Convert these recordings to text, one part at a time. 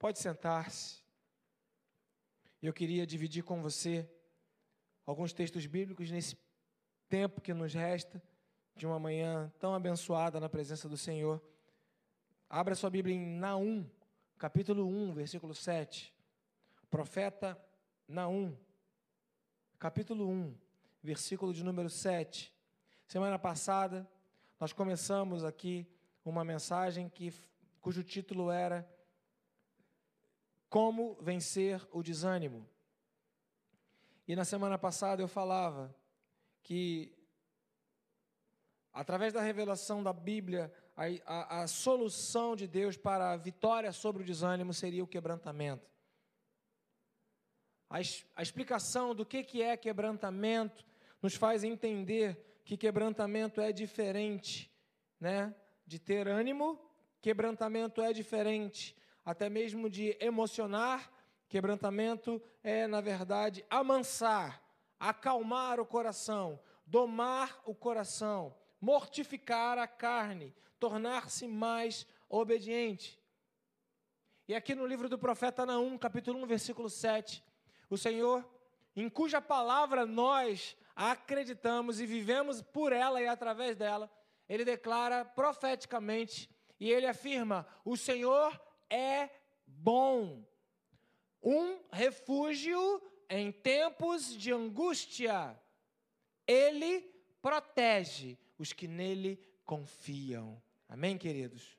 Pode sentar-se. Eu queria dividir com você alguns textos bíblicos nesse tempo que nos resta de uma manhã tão abençoada na presença do Senhor. Abra sua Bíblia em Naum, capítulo 1, versículo 7. Profeta Naum, capítulo 1, versículo de número 7. Semana passada, nós começamos aqui uma mensagem que, cujo título era Como Vencer o Desânimo. E na semana passada eu falava que, através da revelação da Bíblia, a, a, a solução de Deus para a vitória sobre o desânimo seria o quebrantamento. A, a explicação do que, que é quebrantamento nos faz entender que quebrantamento é diferente, né? De ter ânimo, quebrantamento é diferente, até mesmo de emocionar, quebrantamento é, na verdade, amansar, acalmar o coração, domar o coração, mortificar a carne, tornar-se mais obediente. E aqui no livro do profeta Naum, capítulo 1, versículo 7, o Senhor, em cuja palavra nós acreditamos e vivemos por ela e através dela, ele declara profeticamente e ele afirma: O Senhor é bom, um refúgio em tempos de angústia. Ele protege os que nele confiam. Amém, queridos?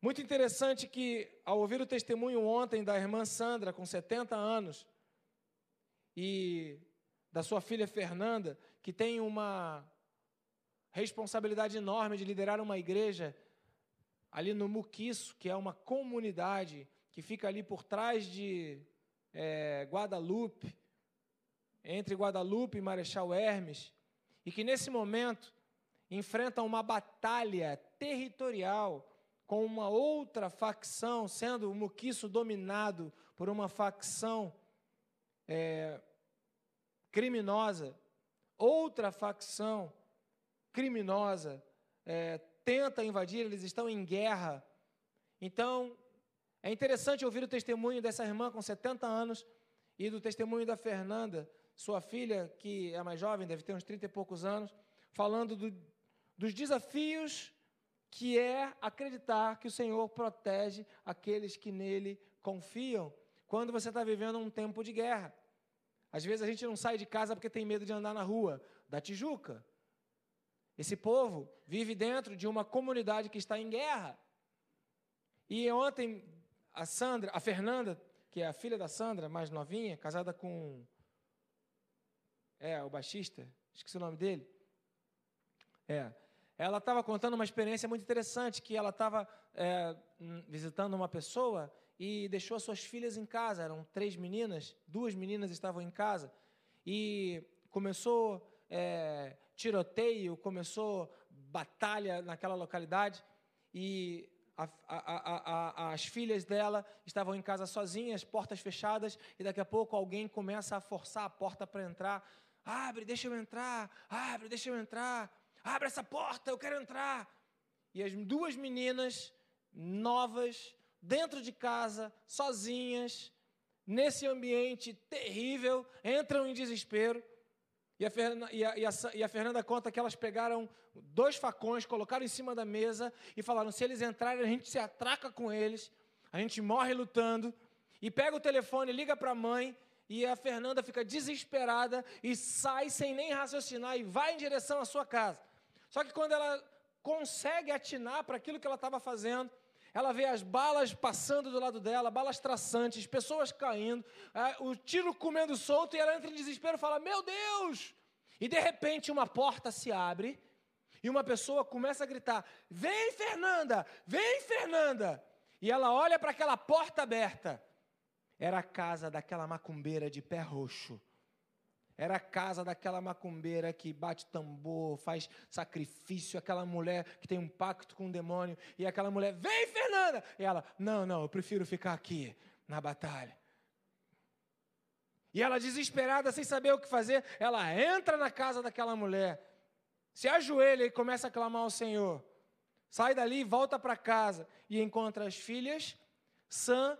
Muito interessante que, ao ouvir o testemunho ontem da irmã Sandra, com 70 anos, e da sua filha Fernanda, que tem uma responsabilidade enorme de liderar uma igreja ali no Muquiço, que é uma comunidade que fica ali por trás de é, Guadalupe, entre Guadalupe e Marechal Hermes, e que nesse momento enfrentam uma batalha territorial com uma outra facção, sendo o Muquiço dominado por uma facção é, criminosa, outra facção criminosa é, tenta invadir, eles estão em guerra. Então, é interessante ouvir o testemunho dessa irmã com 70 anos e do testemunho da Fernanda, sua filha, que é mais jovem, deve ter uns 30 e poucos anos, falando do, dos desafios que é acreditar que o Senhor protege aqueles que nele confiam, quando você está vivendo um tempo de guerra. Às vezes a gente não sai de casa porque tem medo de andar na rua da Tijuca. Esse povo vive dentro de uma comunidade que está em guerra. E ontem a Sandra, a Fernanda, que é a filha da Sandra, mais novinha, casada com é o baixista, esqueci o nome dele. É, ela estava contando uma experiência muito interessante, que ela estava é, visitando uma pessoa e deixou as suas filhas em casa. Eram três meninas, duas meninas estavam em casa. E começou é, tiroteio, começou batalha naquela localidade. E a, a, a, as filhas dela estavam em casa sozinhas, portas fechadas, e daqui a pouco alguém começa a forçar a porta para entrar. Abre, deixa eu entrar, abre, deixa eu entrar. Abre essa porta, eu quero entrar. E as duas meninas novas, dentro de casa, sozinhas, nesse ambiente terrível, entram em desespero. E a, Fernanda, e, a, e, a, e a, Fernanda, conta que elas pegaram dois facões, colocaram em cima da mesa e falaram: se eles entrarem, a gente se atraca com eles, a gente morre lutando. E pega o telefone, liga para a mãe e a Fernanda fica desesperada e sai sem nem raciocinar e vai em direção à sua casa. Só que quando ela consegue atinar para aquilo que ela estava fazendo, ela vê as balas passando do lado dela, balas traçantes, pessoas caindo, o tiro comendo solto, e ela entra em desespero e fala: Meu Deus! E de repente uma porta se abre e uma pessoa começa a gritar: Vem, Fernanda! Vem, Fernanda! E ela olha para aquela porta aberta. Era a casa daquela macumbeira de pé roxo era a casa daquela macumbeira que bate tambor, faz sacrifício, aquela mulher que tem um pacto com o demônio, e aquela mulher, vem Fernanda! E ela, não, não, eu prefiro ficar aqui na batalha. E ela, desesperada, sem saber o que fazer, ela entra na casa daquela mulher, se ajoelha e começa a clamar ao Senhor: sai dali, volta para casa e encontra as filhas sã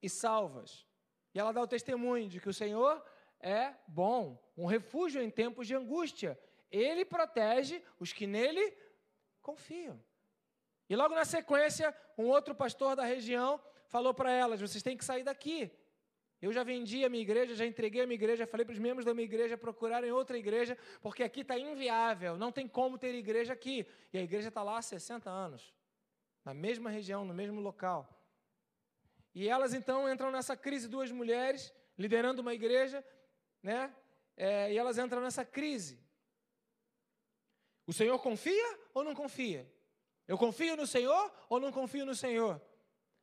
e salvas. E ela dá o testemunho de que o Senhor é bom, um refúgio em tempos de angústia. Ele protege os que nele confiam. E logo na sequência, um outro pastor da região falou para elas: vocês têm que sair daqui. Eu já vendi a minha igreja, já entreguei a minha igreja, falei para os membros da minha igreja procurarem outra igreja, porque aqui está inviável, não tem como ter igreja aqui. E a igreja está lá há 60 anos, na mesma região, no mesmo local. E elas então entram nessa crise, duas mulheres liderando uma igreja, né? É, e elas entram nessa crise. O Senhor confia ou não confia? Eu confio no Senhor ou não confio no Senhor?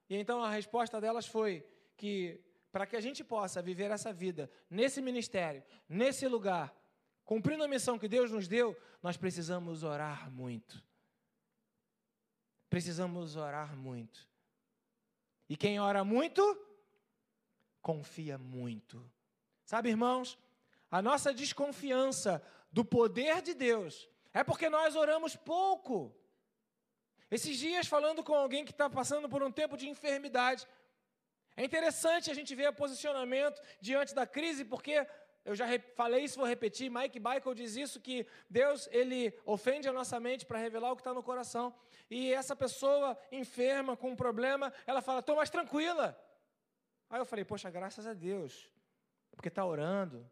E então a resposta delas foi que para que a gente possa viver essa vida nesse ministério, nesse lugar, cumprindo a missão que Deus nos deu, nós precisamos orar muito. Precisamos orar muito. E quem ora muito, confia muito. Sabe, irmãos, a nossa desconfiança do poder de Deus é porque nós oramos pouco. Esses dias, falando com alguém que está passando por um tempo de enfermidade, é interessante a gente ver o posicionamento diante da crise, porque eu já falei isso, vou repetir. Mike Michael diz isso que Deus ele ofende a nossa mente para revelar o que está no coração. E essa pessoa enferma com um problema, ela fala: "Estou mais tranquila". Aí eu falei: "Poxa, graças a Deus, porque está orando,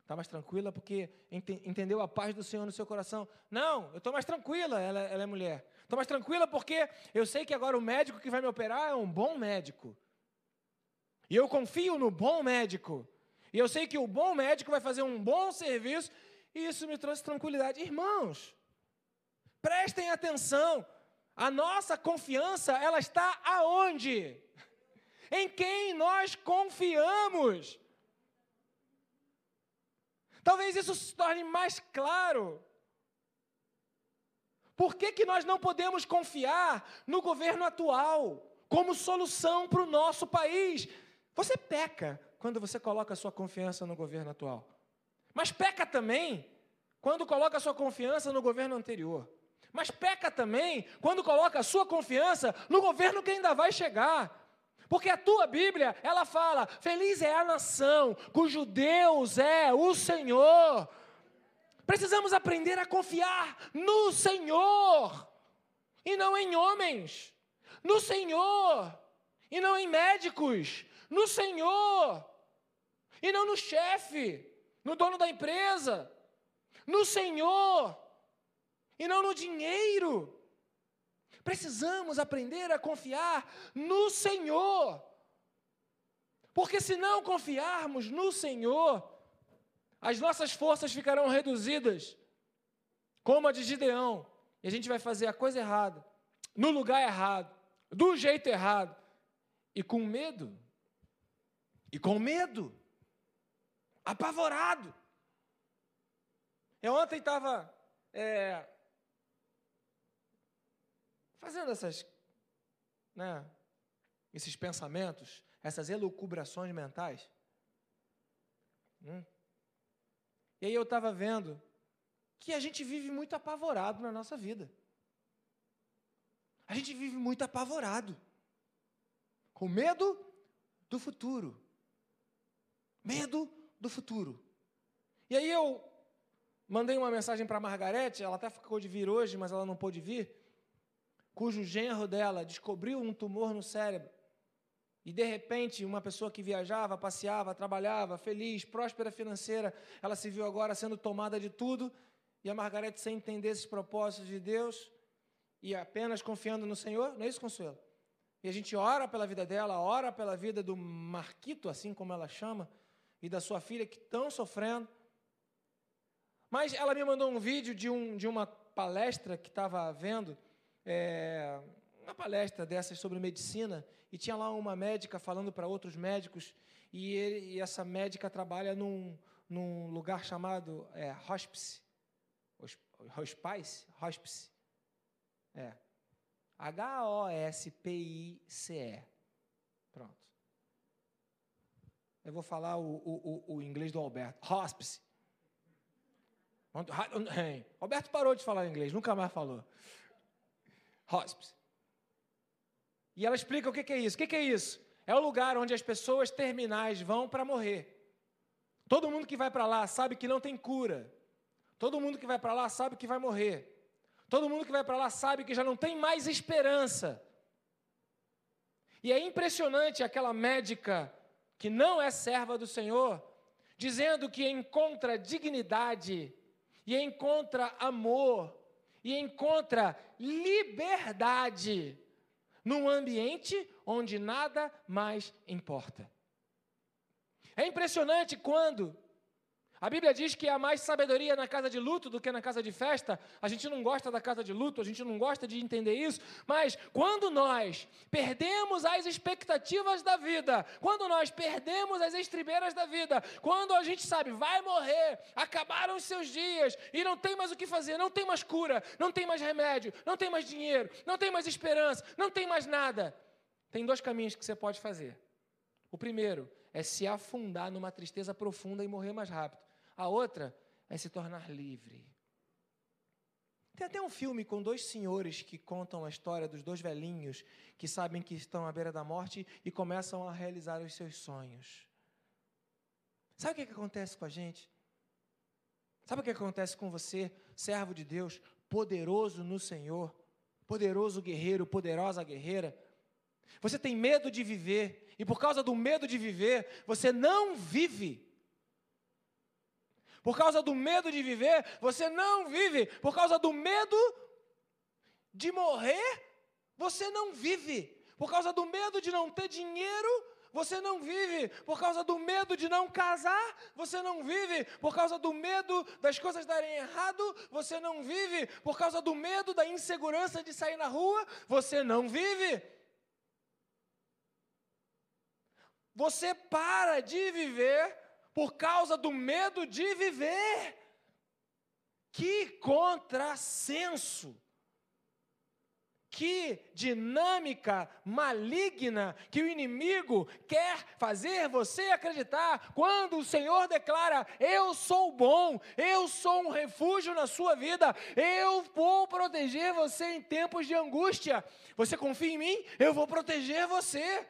está mais tranquila porque ent entendeu a paz do Senhor no seu coração. Não, eu estou mais tranquila. Ela, ela é mulher. Estou mais tranquila porque eu sei que agora o médico que vai me operar é um bom médico. E eu confio no bom médico. E eu sei que o bom médico vai fazer um bom serviço. E isso me trouxe tranquilidade. Irmãos, prestem atenção. A nossa confiança, ela está aonde? Em quem nós confiamos. Talvez isso se torne mais claro. Por que, que nós não podemos confiar no governo atual como solução para o nosso país? Você peca quando você coloca a sua confiança no governo atual. Mas peca também quando coloca a sua confiança no governo anterior. Mas peca também quando coloca a sua confiança no governo que ainda vai chegar. Porque a tua Bíblia, ela fala: Feliz é a nação cujo Deus é o Senhor. Precisamos aprender a confiar no Senhor e não em homens, no Senhor e não em médicos, no Senhor, e não no chefe, no dono da empresa, no Senhor, e não no dinheiro. Precisamos aprender a confiar no Senhor. Porque se não confiarmos no Senhor, as nossas forças ficarão reduzidas, como a de Gideão, e a gente vai fazer a coisa errada, no lugar errado, do jeito errado, e com medo e com medo, apavorado. Eu ontem estava é, fazendo essas, né, esses pensamentos, essas elucubrações mentais. Hum. E aí eu estava vendo que a gente vive muito apavorado na nossa vida. A gente vive muito apavorado, com medo do futuro, Medo do futuro. E aí eu mandei uma mensagem para a Margarete, ela até ficou de vir hoje, mas ela não pôde vir, cujo genro dela descobriu um tumor no cérebro. E de repente, uma pessoa que viajava, passeava, trabalhava, feliz, próspera financeira, ela se viu agora sendo tomada de tudo, e a Margarete, sem entender esses propósitos de Deus, e apenas confiando no Senhor, não é isso, Consuelo? E a gente ora pela vida dela, ora pela vida do Marquito, assim como ela chama, e da sua filha que estão sofrendo. Mas ela me mandou um vídeo de, um, de uma palestra que estava vendo, é, uma palestra dessas sobre medicina, e tinha lá uma médica falando para outros médicos, e, ele, e, essa médica trabalha num, num lugar chamado é, hospice. Hospice? Hospice. É. H-O-S-P-I-C-E. Pronto. Eu vou falar o, o, o, inglês do Alberto. Hospice. Alberto parou de falar inglês, nunca mais falou. Hospice. E ela explica o que é isso. O que é isso? É o lugar onde as pessoas terminais vão para morrer. Todo mundo que vai para lá sabe que não tem cura. Todo mundo que vai para lá sabe que vai morrer. Todo mundo que vai para lá sabe que já não tem mais esperança. E é impressionante aquela médica que não é serva do Senhor, dizendo que encontra dignidade, e encontra amor, e encontra liberdade num ambiente onde nada mais importa. É impressionante quando a Bíblia diz que há mais sabedoria na casa de luto do que na casa de festa. A gente não gosta da casa de luto, a gente não gosta de entender isso, mas quando nós perdemos as expectativas da vida, quando nós perdemos as estribeiras da vida, quando a gente sabe, vai morrer, acabaram os seus dias e não tem mais o que fazer, não tem mais cura, não tem mais remédio, não tem mais dinheiro, não tem mais esperança, não tem mais nada. Tem dois caminhos que você pode fazer. O primeiro é se afundar numa tristeza profunda e morrer mais rápido. A outra é se tornar livre. Tem até um filme com dois senhores que contam a história dos dois velhinhos que sabem que estão à beira da morte e começam a realizar os seus sonhos. Sabe o que, que acontece com a gente? Sabe o que acontece com você, servo de Deus, poderoso no Senhor, poderoso guerreiro, poderosa guerreira? Você tem medo de viver, e por causa do medo de viver, você não vive. Por causa do medo de viver, você não vive. Por causa do medo de morrer, você não vive. Por causa do medo de não ter dinheiro, você não vive. Por causa do medo de não casar, você não vive. Por causa do medo das coisas darem errado, você não vive. Por causa do medo da insegurança de sair na rua, você não vive. Você para de viver por causa do medo de viver. Que contrassenso! Que dinâmica maligna que o inimigo quer fazer você acreditar quando o Senhor declara: Eu sou bom, eu sou um refúgio na sua vida, eu vou proteger você em tempos de angústia. Você confia em mim? Eu vou proteger você.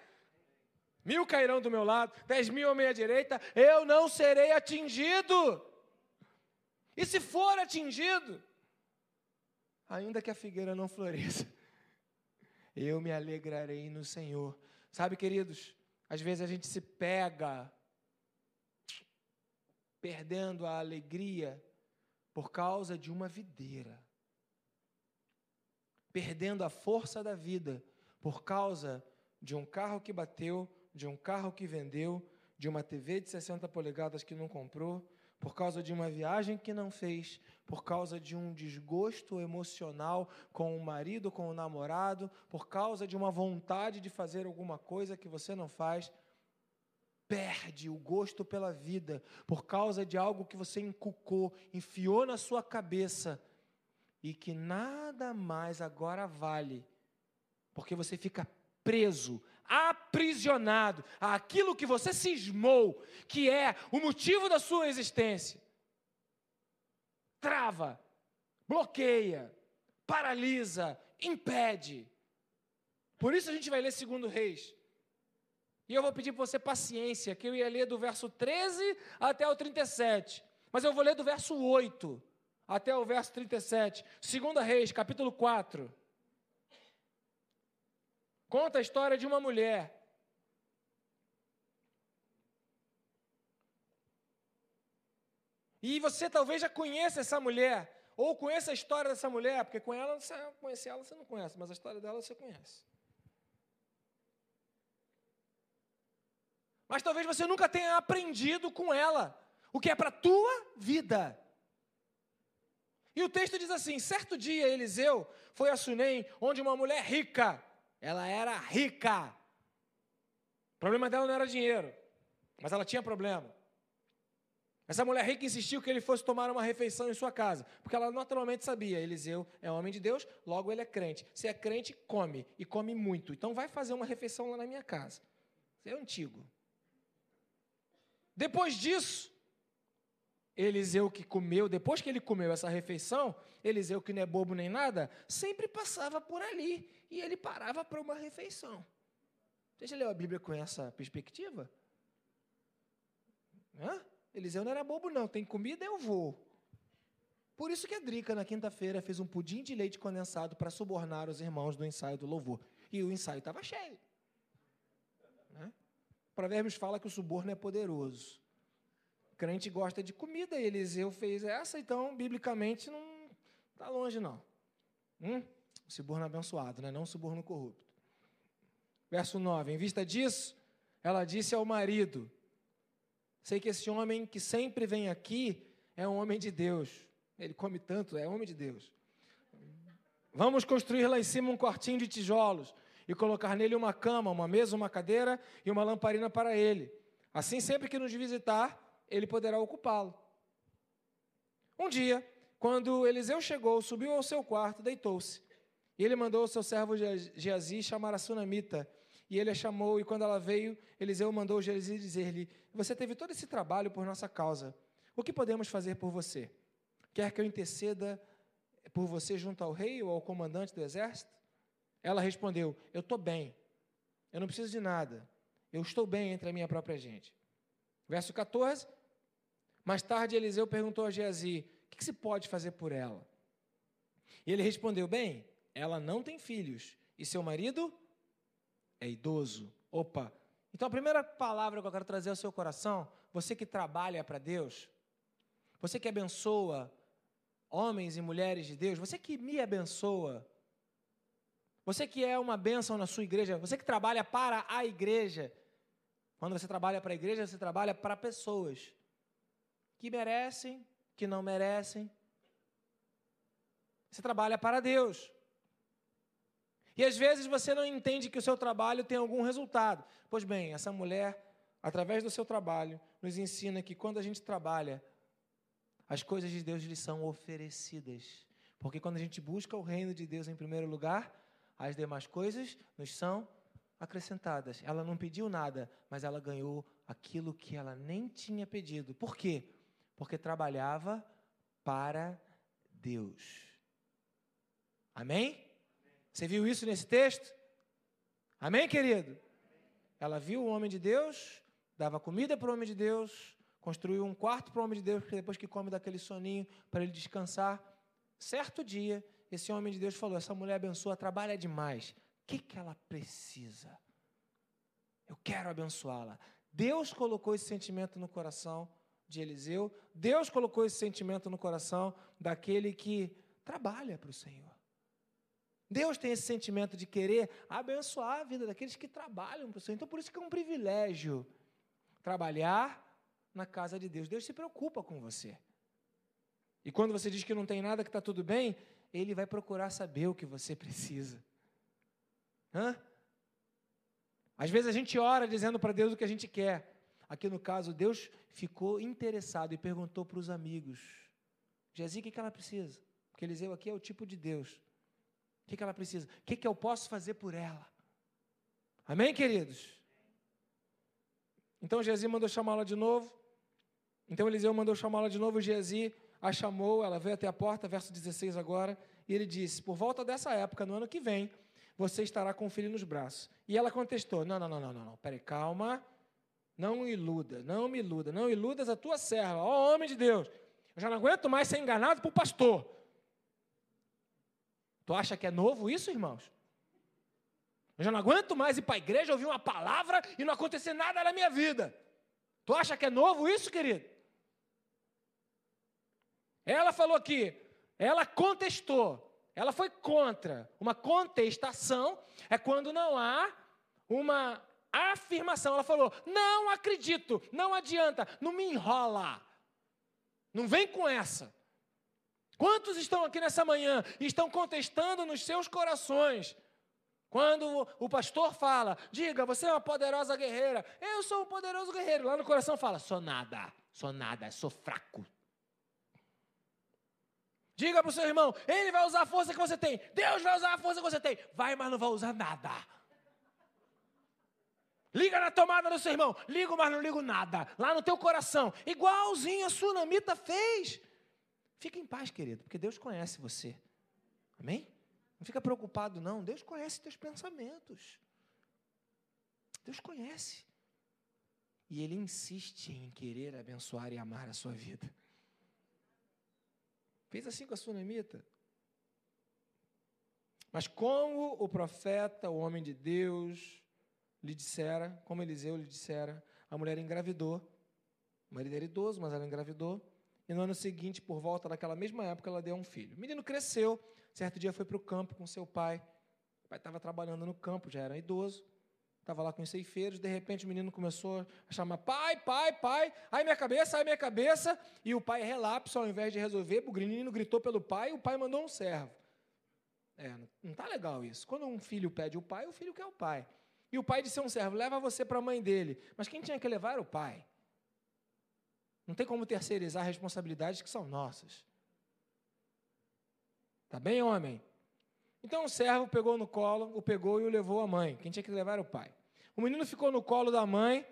Mil cairão do meu lado, dez mil à minha direita, eu não serei atingido. E se for atingido, ainda que a figueira não floresça, eu me alegrarei no Senhor. Sabe, queridos, às vezes a gente se pega perdendo a alegria por causa de uma videira, perdendo a força da vida por causa de um carro que bateu de um carro que vendeu, de uma TV de 60 polegadas que não comprou, por causa de uma viagem que não fez, por causa de um desgosto emocional com o marido, com o namorado, por causa de uma vontade de fazer alguma coisa que você não faz, perde o gosto pela vida, por causa de algo que você encucou, enfiou na sua cabeça e que nada mais agora vale, porque você fica preso aprisionado àquilo que você cismou, que é o motivo da sua existência. Trava, bloqueia, paralisa, impede. Por isso a gente vai ler segundo Reis. E eu vou pedir para você paciência, que eu ia ler do verso 13 até o 37. Mas eu vou ler do verso 8 até o verso 37. Segunda Reis, capítulo 4. Conta a história de uma mulher. E você talvez já conheça essa mulher, ou conheça a história dessa mulher, porque com ela, você conhece ela, você não conhece, mas a história dela você conhece. Mas talvez você nunca tenha aprendido com ela o que é para a tua vida. E o texto diz assim: certo dia Eliseu foi a Sunem, onde uma mulher rica ela era rica. O problema dela não era dinheiro, mas ela tinha problema. Essa mulher rica insistiu que ele fosse tomar uma refeição em sua casa, porque ela naturalmente sabia, Eliseu é homem de Deus, logo ele é crente. Se é crente, come, e come muito. Então vai fazer uma refeição lá na minha casa. Isso é antigo. Depois disso, Eliseu que comeu, depois que ele comeu essa refeição, Eliseu que não é bobo nem nada, sempre passava por ali e ele parava para uma refeição. Você já leu a Bíblia com essa perspectiva? Hã? Eliseu não era bobo, não. Tem comida, eu vou. Por isso que a Drica, na quinta-feira, fez um pudim de leite condensado para subornar os irmãos do ensaio do louvor. E o ensaio estava cheio. Né? Provérbios fala que o suborno é poderoso. Crente gosta de comida, e Eliseu fez essa, então, biblicamente, não está longe, não. Hum? O suborno abençoado, né? não o suborno corrupto. Verso 9: Em vista disso, ela disse ao marido: Sei que esse homem que sempre vem aqui é um homem de Deus. Ele come tanto, é homem de Deus. Vamos construir lá em cima um quartinho de tijolos e colocar nele uma cama, uma mesa, uma cadeira e uma lamparina para ele. Assim, sempre que nos visitar, ele poderá ocupá-lo. Um dia, quando Eliseu chegou, subiu ao seu quarto, deitou-se. E ele mandou o seu servo Geazi chamar a sunamita e ele a chamou, e quando ela veio, Eliseu mandou Geazi dizer-lhe: Você teve todo esse trabalho por nossa causa. O que podemos fazer por você? Quer que eu interceda por você junto ao rei ou ao comandante do exército? Ela respondeu: Eu estou bem. Eu não preciso de nada. Eu estou bem entre a minha própria gente. Verso 14. Mais tarde, Eliseu perguntou a Geazi: O que se pode fazer por ela? E ele respondeu: Bem, ela não tem filhos, e seu marido é idoso. Opa! Então a primeira palavra que eu quero trazer ao seu coração, você que trabalha para Deus, você que abençoa homens e mulheres de Deus, você que me abençoa, você que é uma bênção na sua igreja, você que trabalha para a igreja. Quando você trabalha para a igreja, você trabalha para pessoas que merecem, que não merecem. Você trabalha para Deus. E às vezes você não entende que o seu trabalho tem algum resultado. Pois bem, essa mulher, através do seu trabalho, nos ensina que quando a gente trabalha, as coisas de Deus lhe são oferecidas. Porque quando a gente busca o reino de Deus em primeiro lugar, as demais coisas nos são acrescentadas. Ela não pediu nada, mas ela ganhou aquilo que ela nem tinha pedido. Por quê? Porque trabalhava para Deus. Amém? Você viu isso nesse texto? Amém, querido? Ela viu o homem de Deus, dava comida para o homem de Deus, construiu um quarto para o homem de Deus, porque depois que come daquele soninho, para ele descansar. Certo dia, esse homem de Deus falou: Essa mulher abençoa, trabalha demais. O que, que ela precisa? Eu quero abençoá-la. Deus colocou esse sentimento no coração de Eliseu, Deus colocou esse sentimento no coração daquele que trabalha para o Senhor. Deus tem esse sentimento de querer abençoar a vida daqueles que trabalham para o Senhor. Então, por isso que é um privilégio trabalhar na casa de Deus. Deus se preocupa com você. E quando você diz que não tem nada, que está tudo bem, Ele vai procurar saber o que você precisa. Hã? Às vezes a gente ora dizendo para Deus o que a gente quer. Aqui no caso, Deus ficou interessado e perguntou para os amigos: Gezi, o que ela precisa? Porque Eliseu aqui é o tipo de Deus o que, ela precisa? O que, que eu posso fazer por ela? Amém, queridos? Então Gezi mandou chamá-la de novo. Então Eliseu mandou chamá-la de novo. Gezi a chamou, ela veio até a porta, verso 16 agora. E ele disse: Por volta dessa época, no ano que vem, você estará com o filho nos braços. E ela contestou: Não, não, não, não, não, não. Peraí, calma. Não iluda, não me iluda, não iludas a tua serva, ó homem de Deus. Eu já não aguento mais ser enganado por pastor. Tu acha que é novo isso, irmãos? Eu já não aguento mais ir para a igreja, ouvir uma palavra e não acontecer nada na minha vida. Tu acha que é novo isso, querido? Ela falou que ela contestou, ela foi contra. Uma contestação é quando não há uma afirmação. Ela falou: não acredito, não adianta, não me enrola. Não vem com essa. Quantos estão aqui nessa manhã e estão contestando nos seus corações? Quando o pastor fala, diga, você é uma poderosa guerreira. Eu sou um poderoso guerreiro. Lá no coração fala, sou nada, sou nada, sou fraco. Diga para o seu irmão, ele vai usar a força que você tem. Deus vai usar a força que você tem. Vai, mas não vai usar nada. Liga na tomada do seu irmão. Ligo, mas não ligo nada. Lá no teu coração. Igualzinho a sunamita fez. Fica em paz, querido, porque Deus conhece você. Amém? Não fica preocupado, não. Deus conhece teus pensamentos. Deus conhece. E Ele insiste em querer abençoar e amar a sua vida. Fez assim com a sunamita. Mas como o profeta, o homem de Deus, lhe dissera, como Eliseu lhe dissera, a mulher engravidou. O marido era idoso, mas ela engravidou. E no ano seguinte, por volta daquela mesma época, ela deu um filho. O menino cresceu. Certo dia foi para o campo com seu pai. O pai estava trabalhando no campo, já era idoso. Estava lá com os ceifeiros. De repente, o menino começou a chamar: pai, pai, pai. Ai, minha cabeça, ai, minha cabeça. E o pai relapso, ao invés de resolver, o menino gritou pelo pai. E o pai mandou um servo. É, não está legal isso. Quando um filho pede o pai, o filho quer o pai. E o pai disse a um servo: leva você para a mãe dele. Mas quem tinha que levar era o pai. Não tem como terceirizar responsabilidades que são nossas. Tá bem, homem? Então o servo pegou no colo, o pegou e o levou à mãe. Quem tinha que levar era o pai. O menino ficou no colo da mãe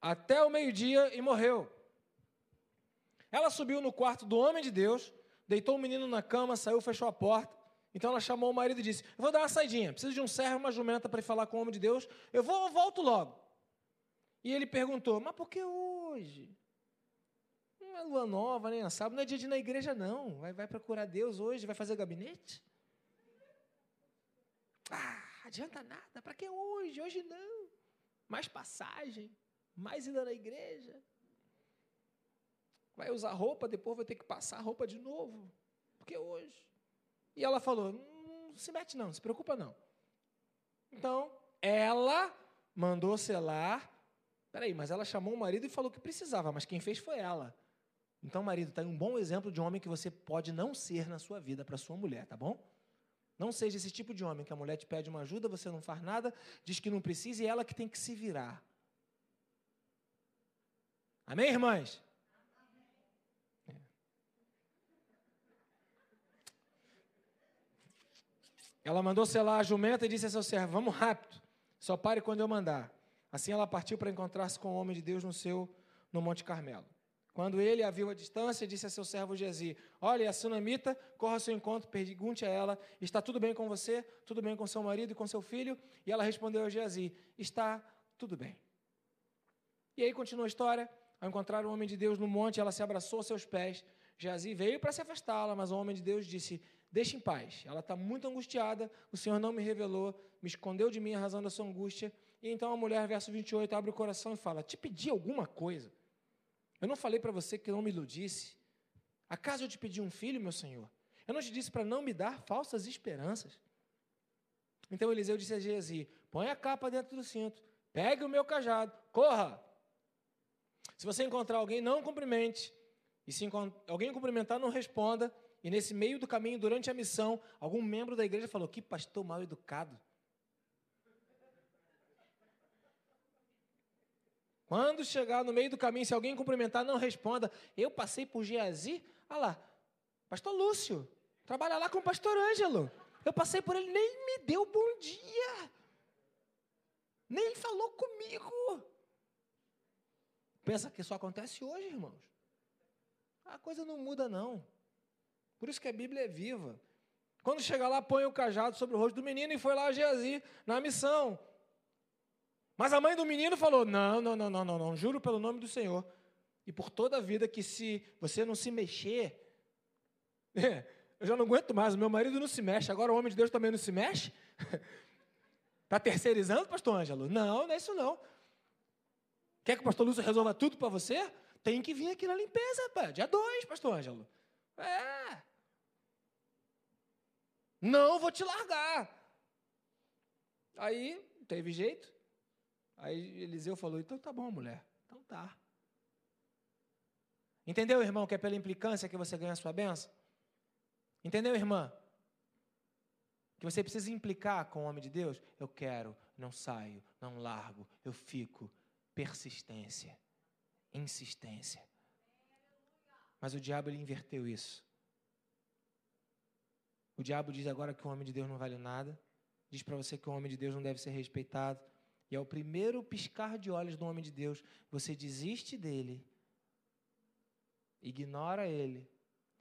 até o meio-dia e morreu. Ela subiu no quarto do homem de Deus, deitou o menino na cama, saiu, fechou a porta. Então ela chamou o marido e disse: Eu vou dar uma saidinha, preciso de um servo uma jumenta para ir falar com o homem de Deus. Eu vou, eu volto logo. E ele perguntou: Mas por que hoje? Não é lua nova, nem é sábado, não é dia de ir na igreja, não. Vai, vai procurar Deus hoje, vai fazer gabinete? Ah, adianta nada, para que hoje? Hoje não. Mais passagem, mais ida na igreja. Vai usar roupa, depois vai ter que passar roupa de novo. Porque hoje. E ela falou: não se mete não, não se preocupa não. Então, ela mandou selar. Peraí, mas ela chamou o marido e falou que precisava, mas quem fez foi ela. Então, marido, está aí um bom exemplo de homem que você pode não ser na sua vida para sua mulher, tá bom? Não seja esse tipo de homem que a mulher te pede uma ajuda, você não faz nada, diz que não precisa e ela que tem que se virar. Amém, irmãs? Ela mandou selar a jumenta e disse a seu servo: Vamos rápido, só pare quando eu mandar. Assim ela partiu para encontrar-se com o homem de Deus no seu no Monte Carmelo. Quando ele a viu à distância, disse a seu servo Gezi: Olha, a sunamita, corra ao seu encontro, pergunte a ela: Está tudo bem com você? Tudo bem com seu marido e com seu filho? E ela respondeu a Gezi: Está tudo bem. E aí continua a história. Ao encontrar o homem de Deus no monte, ela se abraçou aos seus pés. Geazi veio para se afastá-la, mas o homem de Deus disse: Deixe em paz. Ela está muito angustiada, o Senhor não me revelou, me escondeu de mim a razão da sua angústia. E então a mulher, verso 28, abre o coração e fala: Te pedi alguma coisa? Eu não falei para você que não me iludisse? Acaso eu te pedi um filho, meu Senhor? Eu não te disse para não me dar falsas esperanças? Então Eliseu disse a Geazi: Põe a capa dentro do cinto, pegue o meu cajado, corra. Se você encontrar alguém, não cumprimente. E se alguém cumprimentar, não responda. E nesse meio do caminho, durante a missão, algum membro da igreja falou: Que pastor mal educado. Quando chegar no meio do caminho, se alguém cumprimentar, não responda. Eu passei por Geazi, olha lá, pastor Lúcio, trabalha lá com o pastor Ângelo. Eu passei por ele, nem me deu bom dia. Nem falou comigo. Pensa que isso acontece hoje, irmãos. A coisa não muda, não. Por isso que a Bíblia é viva. Quando chega lá, põe o cajado sobre o rosto do menino e foi lá a Geazi na missão. Mas a mãe do menino falou: não, não, não, não, não, não, juro pelo nome do Senhor. E por toda a vida que se você não se mexer, eu já não aguento mais, o meu marido não se mexe, agora o homem de Deus também não se mexe? Está terceirizando, pastor Ângelo? Não, não é isso não. Quer que o pastor Lúcio resolva tudo para você? Tem que vir aqui na limpeza, pá. dia 2, pastor Ângelo. É. Não vou te largar. Aí, teve jeito. Aí Eliseu falou: então tá bom, mulher. Então tá. Entendeu, irmão, que é pela implicância que você ganha a sua benção? Entendeu, irmã? Que você precisa implicar com o homem de Deus? Eu quero, não saio, não largo, eu fico. Persistência, insistência. Mas o diabo ele inverteu isso. O diabo diz agora que o homem de Deus não vale nada, diz para você que o homem de Deus não deve ser respeitado, E é o primeiro piscar de olhos do homem de Deus. Você desiste dele, ignora ele,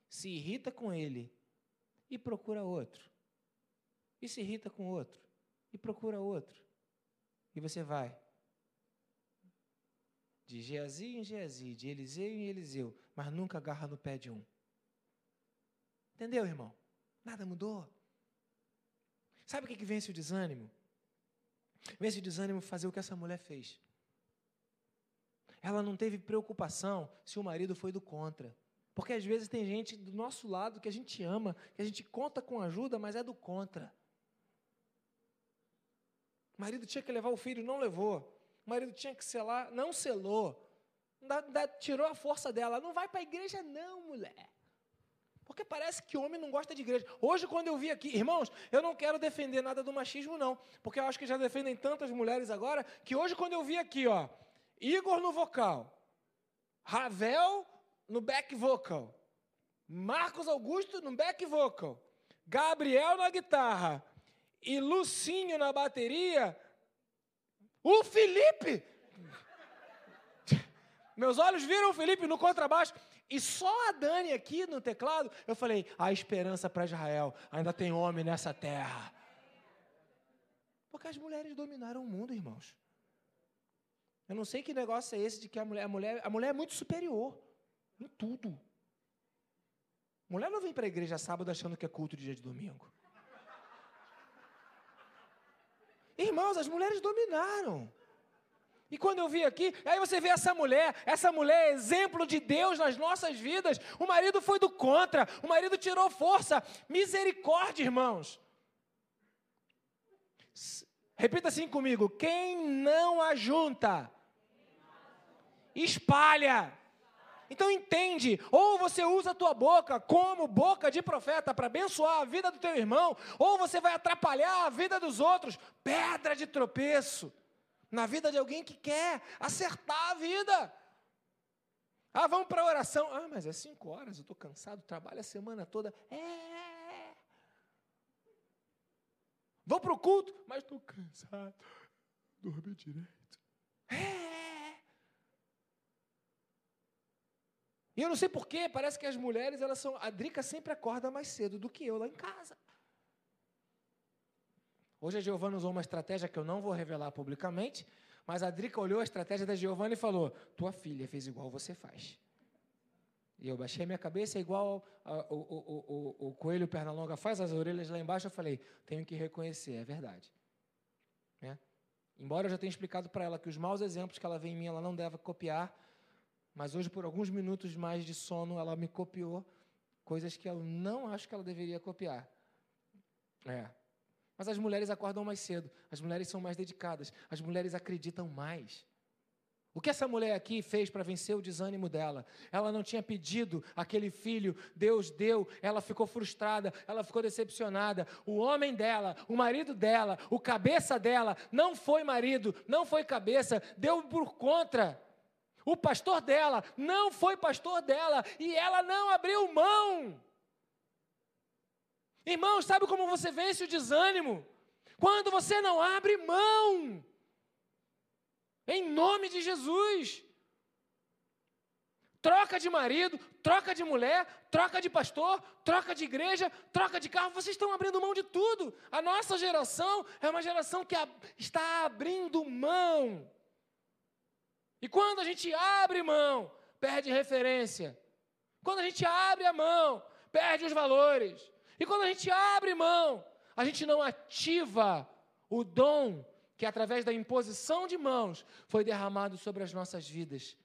se irrita com ele e procura outro. E se irrita com outro e procura outro. E você vai de Geazi em Geazi, de Eliseu em Eliseu, mas nunca agarra no pé de um. Entendeu, irmão? Nada mudou. Sabe o que, que vence o desânimo? Vence o desânimo fazer o que essa mulher fez. Ela não teve preocupação se o marido foi do contra. Porque às vezes tem gente do nosso lado que a gente ama, que a gente conta com ajuda, mas é do contra. O marido tinha que levar o filho, não levou. O marido tinha que selar, não selou. tirou a força dela. Não vai para a igreja, não, mulher. Porque parece que homem não gosta de igreja. Hoje, quando eu vi aqui, irmãos, eu não quero defender nada do machismo, não. Porque eu acho que já defendem tantas mulheres agora, que hoje, quando eu vi aqui, ó, Igor no vocal, Ravel no back vocal, Marcos Augusto no back vocal, Gabriel na guitarra e Lucinho na bateria, o Felipe. Meus olhos viram o Felipe no contrabaixo. E só a Dani aqui no teclado, eu falei: a esperança para Israel, ainda tem homem nessa terra. Porque as mulheres dominaram o mundo, irmãos. Eu não sei que negócio é esse de que a mulher, a mulher, a mulher é muito superior em tudo. Mulher não vem para a igreja sábado achando que é culto de dia de domingo. Irmãos, as mulheres dominaram. E quando eu vi aqui, aí você vê essa mulher, essa mulher é exemplo de Deus nas nossas vidas. O marido foi do contra, o marido tirou força. Misericórdia, irmãos. Repita assim comigo: quem não ajunta, espalha. Então entende, ou você usa a tua boca como boca de profeta para abençoar a vida do teu irmão, ou você vai atrapalhar a vida dos outros, pedra de tropeço na vida de alguém que quer acertar a vida. Ah, vamos para a oração. Ah, mas é cinco horas, eu estou cansado, trabalho a semana toda. É. Vou para o culto, mas estou cansado. Dormi direito. É. E eu não sei porquê, parece que as mulheres, elas são. A Drica sempre acorda mais cedo do que eu lá em casa. Hoje a Giovana usou uma estratégia que eu não vou revelar publicamente, mas a Drica olhou a estratégia da Giovana e falou: Tua filha fez igual você faz. E eu baixei minha cabeça, é igual o, o, o, o coelho faz, as orelhas lá embaixo. Eu falei: Tenho que reconhecer, é verdade. Né? Embora eu já tenha explicado para ela que os maus exemplos que ela vê em mim, ela não deve copiar, mas hoje, por alguns minutos mais de sono, ela me copiou coisas que eu não acho que ela deveria copiar. É. Mas as mulheres acordam mais cedo, as mulheres são mais dedicadas, as mulheres acreditam mais. O que essa mulher aqui fez para vencer o desânimo dela? Ela não tinha pedido aquele filho, Deus deu, ela ficou frustrada, ela ficou decepcionada. O homem dela, o marido dela, o cabeça dela, não foi marido, não foi cabeça, deu por contra. O pastor dela não foi pastor dela e ela não abriu mão. Irmão, sabe como você vence o desânimo? Quando você não abre mão. Em nome de Jesus. Troca de marido, troca de mulher, troca de pastor, troca de igreja, troca de carro. Vocês estão abrindo mão de tudo. A nossa geração é uma geração que está abrindo mão. E quando a gente abre mão, perde referência. Quando a gente abre a mão, perde os valores. E quando a gente abre mão, a gente não ativa o dom que, através da imposição de mãos, foi derramado sobre as nossas vidas.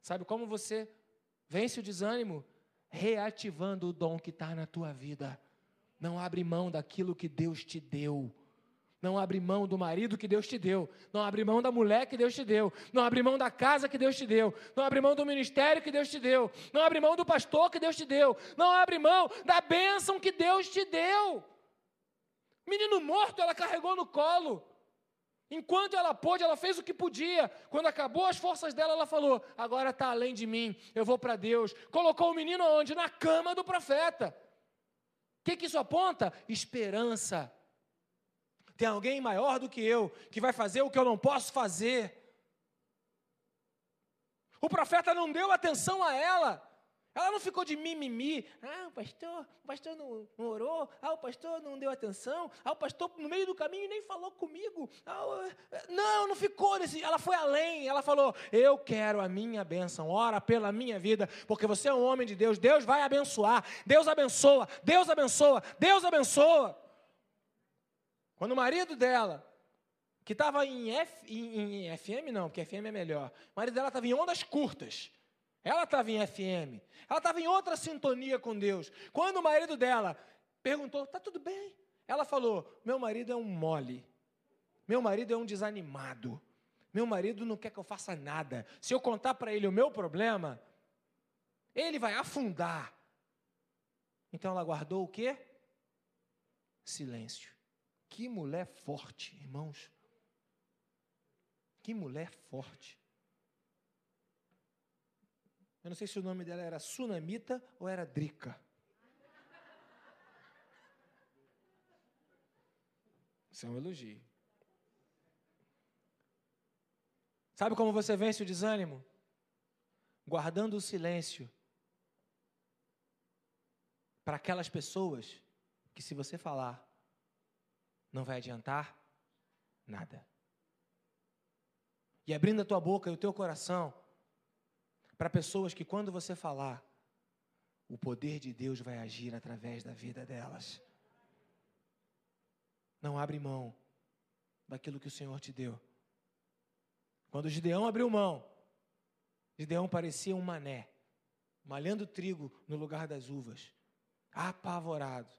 Sabe como você vence o desânimo? Reativando o dom que está na tua vida. Não abre mão daquilo que Deus te deu. Não abre mão do marido que Deus te deu. Não abre mão da mulher que Deus te deu. Não abre mão da casa que Deus te deu. Não abre mão do ministério que Deus te deu. Não abre mão do pastor que Deus te deu. Não abre mão da bênção que Deus te deu. Menino morto, ela carregou no colo. Enquanto ela pôde, ela fez o que podia. Quando acabou as forças dela, ela falou: Agora está além de mim, eu vou para Deus. Colocou o menino onde? Na cama do profeta. O que, que isso aponta? Esperança Tem alguém maior do que eu que vai fazer o que eu não posso fazer. O profeta não deu atenção a ela. Ela não ficou de mimimi. Ah, o pastor, o pastor não, não, orou. Ah, o pastor não deu atenção. Ah, o pastor no meio do caminho nem falou comigo. Ah, não, não ficou nesse. Ela foi além. Ela falou: Eu quero a minha bênção. Ora pela minha vida, porque você é um homem de Deus. Deus vai abençoar. Deus abençoa. Deus abençoa. Deus abençoa. Quando o marido dela, que estava em, em, em FM, não, porque FM é melhor. O marido dela estava em ondas curtas. Ela estava em FM. Ela estava em outra sintonia com Deus. Quando o marido dela perguntou: "Tá tudo bem?" Ela falou: "Meu marido é um mole. Meu marido é um desanimado. Meu marido não quer que eu faça nada. Se eu contar para ele o meu problema, ele vai afundar." Então ela guardou o quê? Silêncio. Que mulher forte, irmãos. Que mulher forte. Eu não sei se o nome dela era Sunamita ou era Drica. Isso é um elogio. Sabe como você vence o desânimo? Guardando o silêncio para aquelas pessoas que, se você falar, não vai adiantar nada. E abrindo a tua boca e o teu coração para pessoas que, quando você falar, o poder de Deus vai agir através da vida delas. Não abre mão daquilo que o Senhor te deu. Quando Gideão abriu mão, Gideão parecia um mané, malhando trigo no lugar das uvas, apavorado.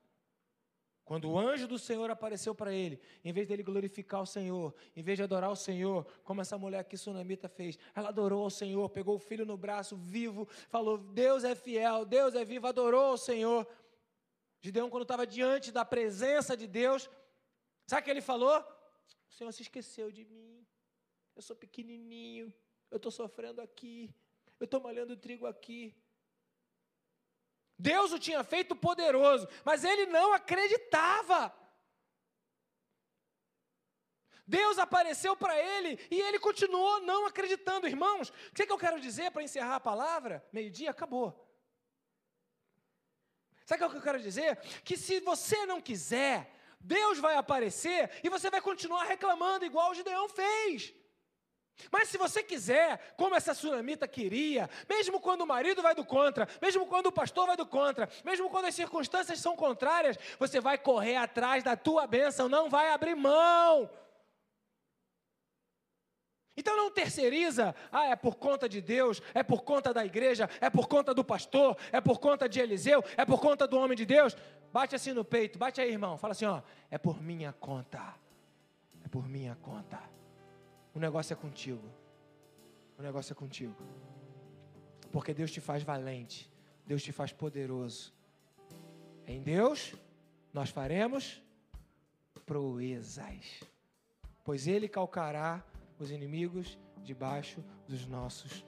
Quando o anjo do Senhor apareceu para ele, em vez dele glorificar o Senhor, em vez de adorar o Senhor, como essa mulher aqui sunamita fez, ela adorou ao Senhor, pegou o filho no braço, vivo, falou: Deus é fiel, Deus é vivo, adorou ao Senhor. Gideão, quando estava diante da presença de Deus, sabe o que ele falou? O Senhor se esqueceu de mim, eu sou pequenininho, eu estou sofrendo aqui, eu estou malhando trigo aqui, Deus o tinha feito poderoso, mas ele não acreditava. Deus apareceu para ele e ele continuou não acreditando. Irmãos, o que, é que eu quero dizer para encerrar a palavra? Meio-dia, acabou. Sabe o que eu quero dizer? Que se você não quiser, Deus vai aparecer e você vai continuar reclamando, igual o Gideão fez. Mas se você quiser, como essa sunamita queria, mesmo quando o marido vai do contra, mesmo quando o pastor vai do contra, mesmo quando as circunstâncias são contrárias, você vai correr atrás da tua bênção, não vai abrir mão. Então não terceiriza, ah, é por conta de Deus, é por conta da igreja, é por conta do pastor, é por conta de Eliseu, é por conta do homem de Deus. Bate assim no peito, bate aí, irmão. Fala assim, ó, é por minha conta. É por minha conta. O negócio é contigo. O negócio é contigo. Porque Deus te faz valente. Deus te faz poderoso. Em Deus, nós faremos proezas. Pois Ele calcará os inimigos debaixo dos nossos